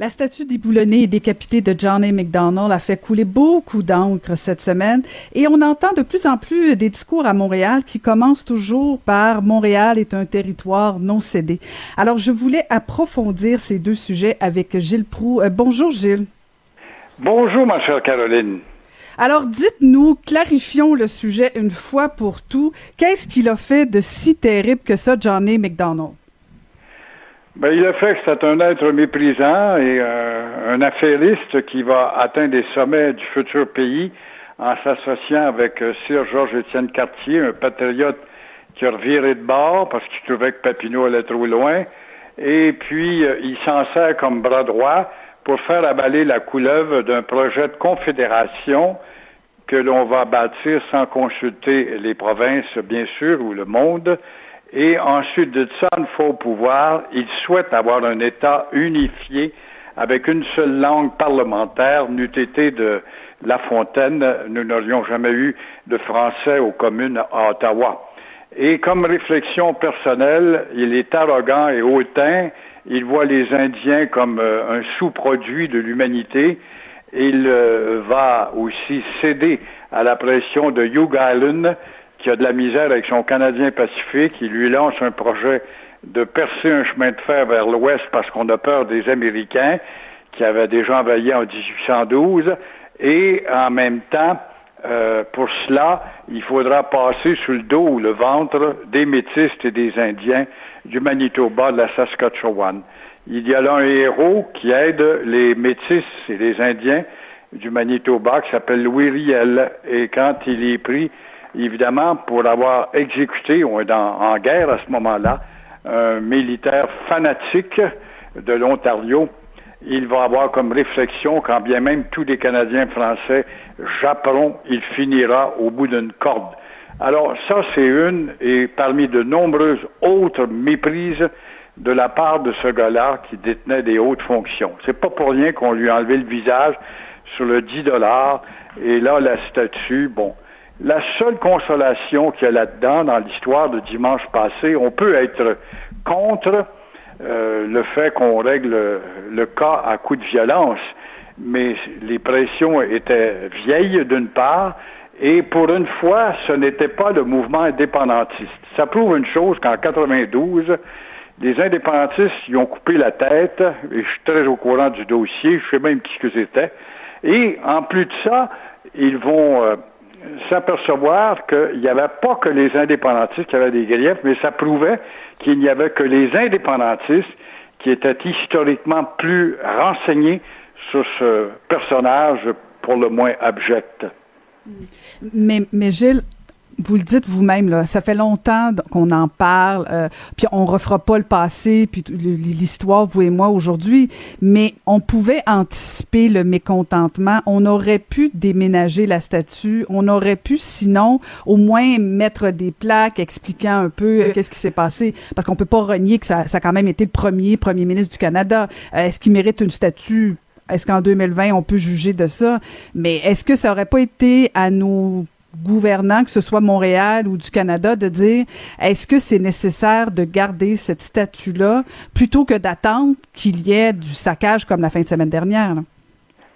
La statue déboulonnée et décapitée de John A. McDonald a fait couler beaucoup d'encre cette semaine et on entend de plus en plus des discours à Montréal qui commencent toujours par Montréal est un territoire non cédé. Alors je voulais approfondir ces deux sujets avec Gilles Proux. Euh, bonjour Gilles. Bonjour ma chère Caroline. Alors dites-nous, clarifions le sujet une fois pour tout. Qu'est-ce qu'il a fait de si terrible que ça, John A. McDonald? Ben, il a fait que c'est un être méprisant et euh, un affairiste qui va atteindre les sommets du futur pays en s'associant avec euh, Sir Georges-Étienne Cartier, un patriote qui a reviré de bord parce qu'il trouvait que Papineau allait trop loin. Et puis, euh, il s'en sert comme bras droit pour faire abaler la couleuvre d'un projet de confédération que l'on va bâtir sans consulter les provinces, bien sûr, ou le monde, et ensuite de ça, une fois au pouvoir, il souhaite avoir un État unifié avec une seule langue parlementaire, n'eût été de La Fontaine, nous n'aurions jamais eu de français aux communes à Ottawa. Et comme réflexion personnelle, il est arrogant et hautain, il voit les Indiens comme euh, un sous-produit de l'humanité, il euh, va aussi céder à la pression de Hugh Island, qui a de la misère avec son Canadien Pacifique, il lui lance un projet de percer un chemin de fer vers l'ouest parce qu'on a peur des Américains qui avaient déjà envahi en 1812 et en même temps, euh, pour cela, il faudra passer sous le dos ou le ventre des métistes et des Indiens du Manitoba, de la Saskatchewan. Il y a là un héros qui aide les métis et les Indiens du Manitoba qui s'appelle Louis Riel et quand il est pris évidemment, pour avoir exécuté, on est en guerre à ce moment-là, un militaire fanatique de l'Ontario, il va avoir comme réflexion, quand bien même tous les Canadiens français japperont, il finira au bout d'une corde. Alors ça, c'est une, et parmi de nombreuses autres méprises de la part de ce gars-là qui détenait des hautes fonctions. C'est pas pour rien qu'on lui a enlevé le visage sur le 10 dollars, et là, la statue, bon, la seule consolation qu'il y a là-dedans, dans l'histoire de dimanche passé, on peut être contre euh, le fait qu'on règle le cas à coup de violence, mais les pressions étaient vieilles d'une part, et pour une fois, ce n'était pas le mouvement indépendantiste. Ça prouve une chose qu'en 92, les indépendantistes y ont coupé la tête, et je suis très au courant du dossier, je sais même qui que c'était, et en plus de ça, ils vont euh, s'apercevoir qu'il n'y avait pas que les indépendantistes qui avaient des griefs, mais ça prouvait qu'il n'y avait que les indépendantistes qui étaient historiquement plus renseignés sur ce personnage pour le moins abject. Mais, mais Gilles, vous le dites vous-même, là, ça fait longtemps qu'on en parle, euh, puis on refera pas le passé, puis l'histoire, vous et moi, aujourd'hui, mais on pouvait anticiper le mécontentement. On aurait pu déménager la statue, on aurait pu, sinon, au moins mettre des plaques expliquant un peu euh, qu'est-ce qui s'est passé, parce qu'on peut pas renier que ça, ça a quand même été le premier premier ministre du Canada. Euh, est-ce qu'il mérite une statue? Est-ce qu'en 2020, on peut juger de ça? Mais est-ce que ça aurait pas été à nos gouvernants, que ce soit Montréal ou du Canada, de dire est-ce que c'est nécessaire de garder cette statue-là plutôt que d'attendre qu'il y ait du saccage comme la fin de semaine dernière?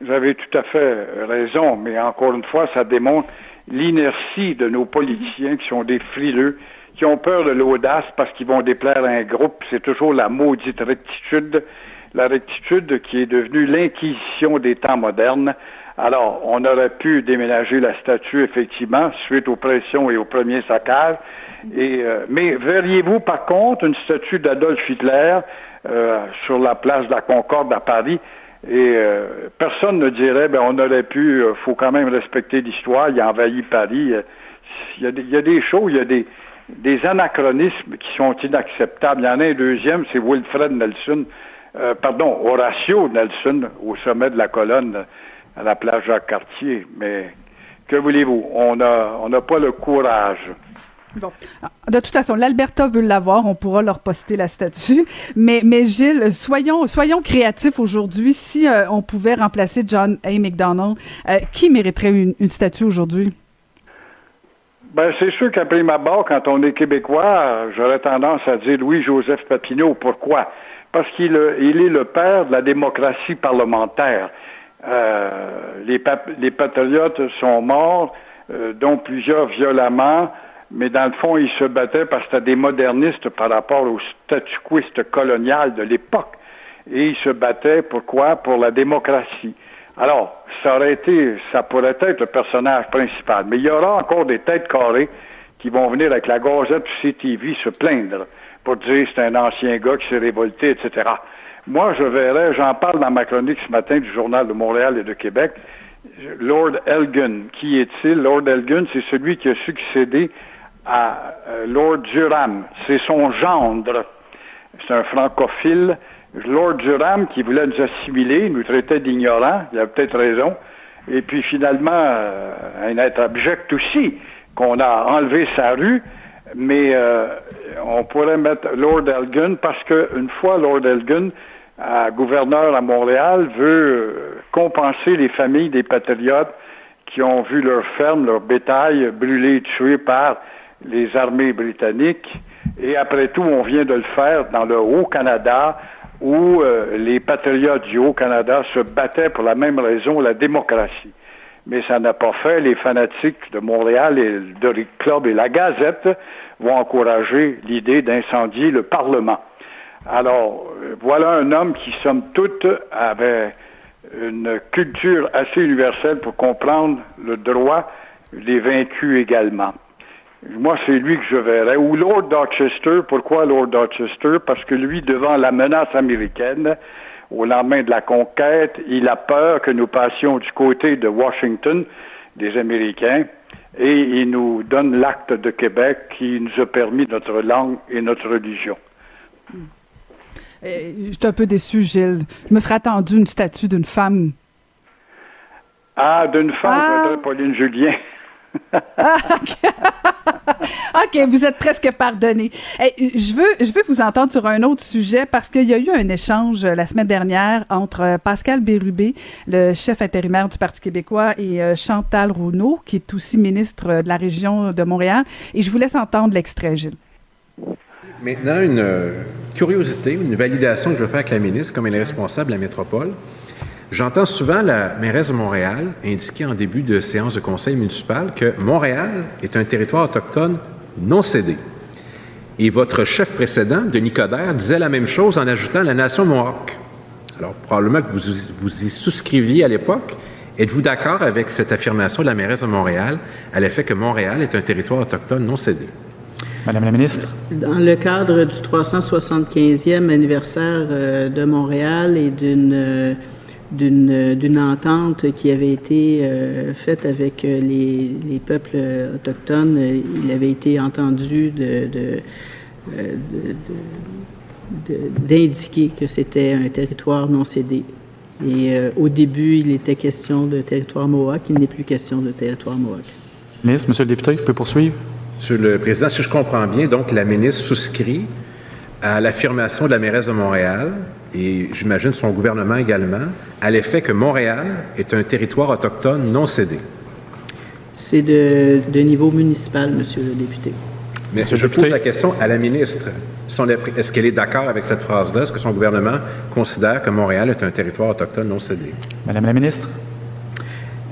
Vous avez tout à fait raison, mais encore une fois, ça démontre l'inertie de nos politiciens qui sont des frileux, qui ont peur de l'audace parce qu'ils vont déplaire à un groupe. C'est toujours la maudite rectitude, la rectitude qui est devenue l'inquisition des temps modernes. Alors, on aurait pu déménager la statue, effectivement, suite aux pressions et au premier saccage. Et, euh, mais verriez-vous, par contre, une statue d'Adolf Hitler euh, sur la place de la Concorde à Paris, et euh, personne ne dirait, ben, on aurait pu, faut quand même respecter l'histoire, il a envahi Paris. Il y, a des, choses, il y a des, des anachronismes qui sont inacceptables. Il y en a un deuxième, c'est Wilfred Nelson, pardon, Horatio Nelson, au sommet de la colonne à la plage Jacques-Cartier. Mais que voulez-vous? On n'a on pas le courage. Bon. De toute façon, l'Alberta veut l'avoir, on pourra leur poster la statue. Mais, mais Gilles, soyons, soyons créatifs aujourd'hui. Si euh, on pouvait remplacer John A. McDonald, euh, qui mériterait une, une statue aujourd'hui? Ben, c'est sûr qu'après ma barre, quand on est québécois, j'aurais tendance à dire Louis-Joseph Papineau. Pourquoi? parce qu'il il est le père de la démocratie parlementaire. Euh, les, les, patriotes sont morts, euh, dont plusieurs violemment, mais dans le fond, ils se battaient parce que c'était des modernistes par rapport au statu quoiste colonial de l'époque. Et ils se battaient pourquoi? Pour la démocratie. Alors, ça aurait été, ça pourrait être le personnage principal. Mais il y aura encore des têtes carrées qui vont venir avec la Gazette CTV se plaindre pour dire c'est un ancien gars qui s'est révolté, etc. Moi, je verrais, j'en parle dans ma chronique ce matin du Journal de Montréal et de Québec, Lord Elgin. Qui est-il? Lord Elgin, c'est celui qui a succédé à euh, Lord Durham. C'est son gendre. C'est un francophile. Lord Durham qui voulait nous assimiler, nous traitait d'ignorants, il a peut-être raison. Et puis finalement, euh, un être abject aussi, qu'on a enlevé sa rue, mais euh, on pourrait mettre Lord Elgin parce qu'une fois Lord Elgin, gouverneur à Montréal, veut compenser les familles des patriotes qui ont vu leur ferme, leur bétail brûlé, tué par les armées britanniques. Et après tout, on vient de le faire dans le Haut-Canada, où euh, les patriotes du Haut-Canada se battaient pour la même raison, la démocratie. Mais ça n'a pas fait. Les fanatiques de Montréal et de Club et la Gazette vont encourager l'idée d'incendier le Parlement. Alors, voilà un homme qui, somme toute, avait une culture assez universelle pour comprendre le droit, les vaincus également. Moi, c'est lui que je verrais. Ou Lord Dorchester. Pourquoi Lord Dorchester? Parce que lui, devant la menace américaine, au lendemain de la conquête, il a peur que nous passions du côté de Washington, des Américains, et il nous donne l'acte de Québec qui nous a permis notre langue et notre religion. Euh, je suis un peu déçu, Gilles. Je me serais attendu une statue d'une femme. Ah, d'une femme, ah. Pauline Julien. Ah, OK, vous êtes presque pardonné. je, veux, je veux vous entendre sur un autre sujet parce qu'il y a eu un échange euh, la semaine dernière entre euh, Pascal Bérubé, le chef intérimaire du Parti québécois, et euh, Chantal Rouneau, qui est aussi ministre de la région de Montréal. Et je vous laisse entendre l'extrait, Gilles. Maintenant, une curiosité, une validation que je veux faire avec la ministre comme elle est responsable de la métropole. J'entends souvent la mairesse de Montréal indiquer en début de séance de conseil municipal que Montréal est un territoire autochtone non cédé. Et votre chef précédent, Denis Coderre, disait la même chose en ajoutant la nation Mohawk. Alors, probablement que vous, vous y souscriviez à l'époque. Êtes-vous d'accord avec cette affirmation de la mairesse de Montréal à l'effet que Montréal est un territoire autochtone non cédé? Madame la ministre? Dans le cadre du 375e anniversaire euh, de Montréal et d'une euh, d'une entente qui avait été euh, faite avec euh, les, les, peuples autochtones. Il avait été entendu de, d'indiquer de, que c'était un territoire non cédé. Et euh, au début, il était question de territoire Mohawk, il n'est plus question de territoire Mohawk. Ministre, Monsieur le député, vous pouvez poursuivre. Monsieur le Président, si je comprends bien, donc la ministre souscrit à l'affirmation de la mairesse de Montréal et j'imagine son gouvernement également, à l'effet que Montréal est un territoire autochtone non cédé. C'est de, niveau municipal, Monsieur le député. Mais je pose la question à la ministre. Est-ce qu'elle est d'accord avec cette phrase-là? Est-ce que son gouvernement considère que Montréal est un territoire autochtone non cédé? Madame la ministre?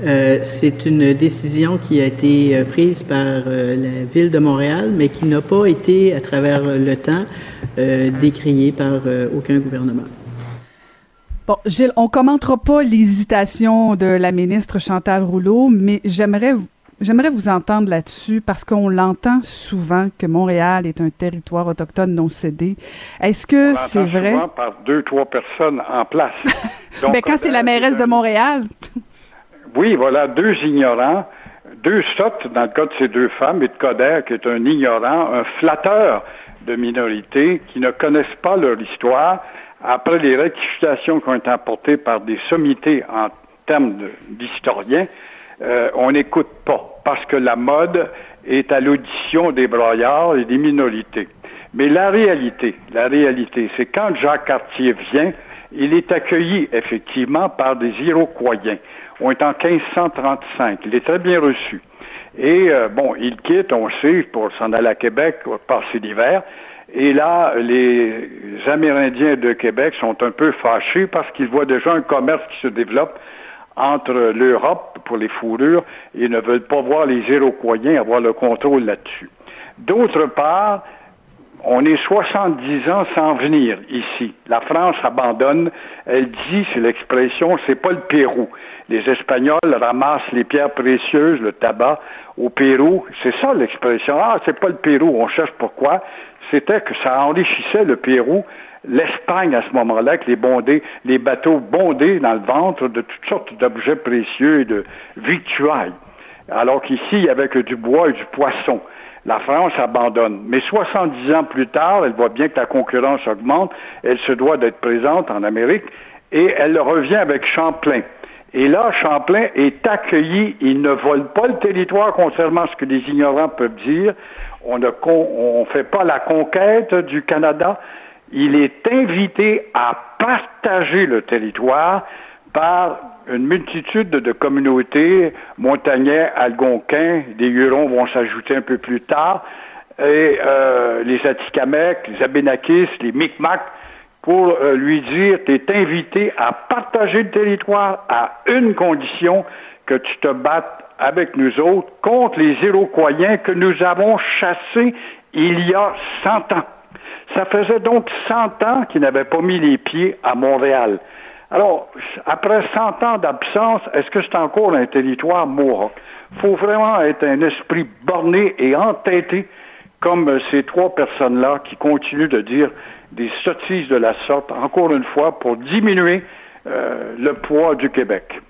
Euh, c'est une décision qui a été euh, prise par euh, la ville de Montréal, mais qui n'a pas été, à travers le temps, décriée par aucun gouvernement. Bon, Gilles, on commentera pas l'hésitation de la ministre Chantal Rouleau, mais j'aimerais J'aimerais vous entendre là-dessus parce qu'on l'entend souvent que Montréal est un territoire autochtone non cédé. Est-ce que c'est vrai? Souvent par deux, trois personnes en place. Mais ben, quand c'est la mairesse de Montréal. Oui, voilà, deux ignorants, deux sottes dans le cas de ces deux femmes, et de Coder, qui est un ignorant, un flatteur de minorités qui ne connaissent pas leur histoire. Après les rectifications qui ont été apportées par des sommités en termes d'historiens, euh, on n'écoute pas, parce que la mode est à l'audition des broyards et des minorités. Mais la réalité, la réalité, c'est quand Jacques Cartier vient, il est accueilli effectivement par des Iroquois. On est en 1535. Il est très bien reçu. Et euh, bon, il quitte, on sait, pour s'en aller à Québec, passer l'hiver. Et là, les Amérindiens de Québec sont un peu fâchés parce qu'ils voient déjà un commerce qui se développe entre l'Europe pour les fourrures et ne veulent pas voir les Iroquois avoir le contrôle là-dessus. D'autre part, on est 70 ans sans venir ici. La France abandonne. Elle dit, c'est l'expression, c'est pas le Pérou. Les Espagnols ramassent les pierres précieuses, le tabac au Pérou. C'est ça l'expression. Ah, c'est pas le Pérou. On cherche pourquoi. C'était que ça enrichissait le Pérou. L'Espagne, à ce moment-là, avec les bondés, les bateaux bondés dans le ventre de toutes sortes d'objets précieux et de victuailles. Alors qu'ici, il y avait que du bois et du poisson la France abandonne. Mais 70 ans plus tard, elle voit bien que la concurrence augmente, elle se doit d'être présente en Amérique, et elle revient avec Champlain. Et là, Champlain est accueilli, il ne vole pas le territoire, contrairement à ce que les ignorants peuvent dire. On ne fait pas la conquête du Canada. Il est invité à partager le territoire par une multitude de communautés, montagnais, algonquins, des Hurons vont s'ajouter un peu plus tard, et euh, les Atikamekw, les Abénakis, les Micmacs, pour euh, lui dire, tu es invité à partager le territoire à une condition, que tu te battes avec nous autres contre les Iroquois que nous avons chassés il y a 100 ans. Ça faisait donc 100 ans qu'ils n'avaient pas mis les pieds à Montréal. Alors, après 100 ans d'absence, est-ce que c'est encore un territoire mohawk? Il faut vraiment être un esprit borné et entêté comme ces trois personnes-là qui continuent de dire des sottises de la sorte, encore une fois, pour diminuer euh, le poids du Québec.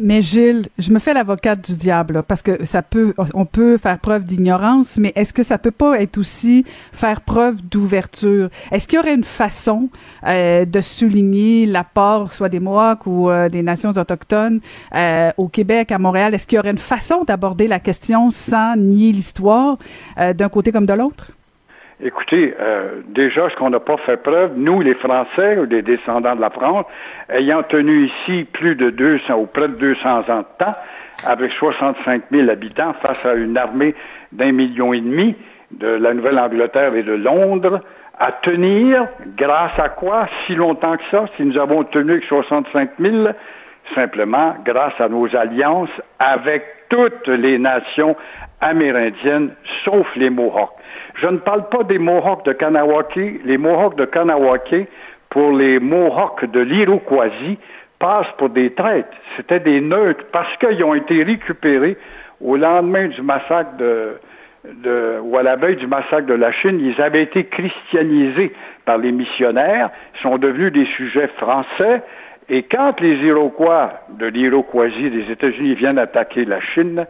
Mais Gilles, je me fais l'avocate du diable parce que ça peut, on peut faire preuve d'ignorance, mais est-ce que ça peut pas être aussi faire preuve d'ouverture? Est-ce qu'il y aurait une façon euh, de souligner l'apport, soit des Mohawks ou euh, des nations autochtones euh, au Québec, à Montréal? Est-ce qu'il y aurait une façon d'aborder la question sans nier l'histoire d'un côté comme de l'autre? Écoutez, euh, déjà, ce qu'on n'a pas fait preuve, nous, les Français, ou des descendants de la France, ayant tenu ici plus de 200 ou près de 200 ans de temps, avec 65 000 habitants face à une armée d'un million et demi de la Nouvelle-Angleterre et de Londres, à tenir, grâce à quoi, si longtemps que ça, si nous avons tenu avec 65 000, simplement grâce à nos alliances avec toutes les nations amérindiennes, sauf les Mohawks. Je ne parle pas des Mohawks de Kanawake. Les Mohawks de Kanawake, pour les Mohawks de l'Iroquoisie, passent pour des traîtres. C'était des neutres parce qu'ils ont été récupérés au lendemain du massacre de, de, ou à la veille du massacre de la Chine, ils avaient été christianisés par les missionnaires, sont devenus des sujets français, et quand les Iroquois de l'Iroquoisie des États-Unis viennent attaquer la Chine,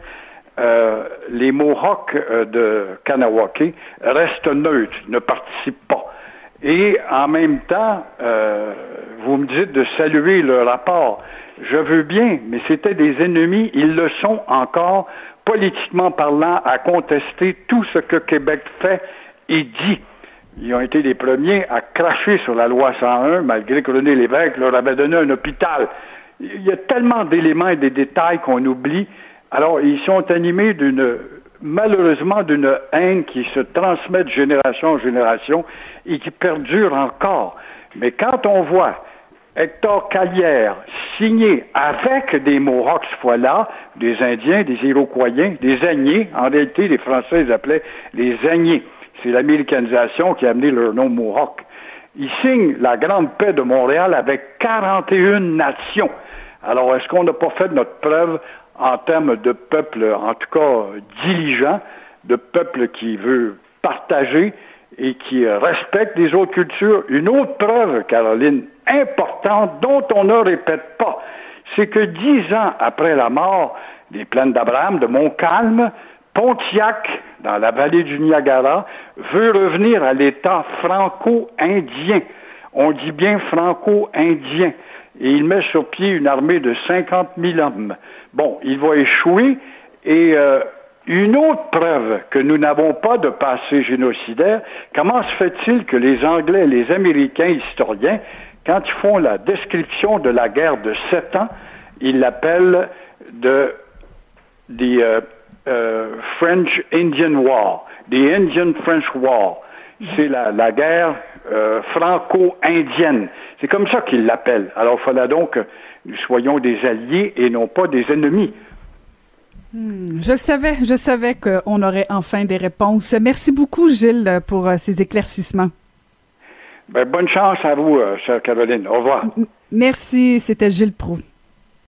euh, les Mohawks euh, de Kanawake restent neutres, ne participent pas. Et en même temps, euh, vous me dites de saluer le rapport. Je veux bien, mais c'était des ennemis, ils le sont encore, politiquement parlant, à contester tout ce que Québec fait et dit. Ils ont été les premiers à cracher sur la loi 101, malgré que René Lévesque leur avait donné un hôpital. Il y a tellement d'éléments et des détails qu'on oublie. Alors, ils sont animés d'une, malheureusement, d'une haine qui se transmet de génération en génération et qui perdure encore. Mais quand on voit Hector Calière signé avec des Mohawks fois-là, des Indiens, des Iroquois, des Agnés, en réalité, les Français les appelaient les Agnés. C'est l'américanisation qui a amené leur nom Mohawk. Ils signent la Grande Paix de Montréal avec 41 nations. Alors, est-ce qu'on n'a pas fait notre preuve en termes de peuple, en tout cas diligent, de peuple qui veut partager et qui respecte les autres cultures? Une autre preuve, Caroline, importante, dont on ne répète pas, c'est que dix ans après la mort des plaines d'Abraham, de Montcalm, Pontiac, dans la vallée du Niagara, veut revenir à l'État franco-indien. On dit bien franco-indien et il met sur pied une armée de 50 000 hommes. Bon, il va échouer et euh, une autre preuve que nous n'avons pas de passé génocidaire, comment se fait-il que les Anglais les Américains historiens, quand ils font la description de la guerre de sept ans, ils l'appellent de the euh, euh, French Indian War, the Indian French War. c'est la, la, guerre euh, franco-indienne. C'est comme ça qu'ils l'appellent. Alors, il fallait donc que nous soyons des alliés et non pas des ennemis. Hmm, je savais, je savais qu'on aurait enfin des réponses. Merci beaucoup, Gilles, pour euh, ces éclaircissements. Ben, bonne chance à vous, chère Caroline. Au revoir. Merci, c'était Gilles Proux.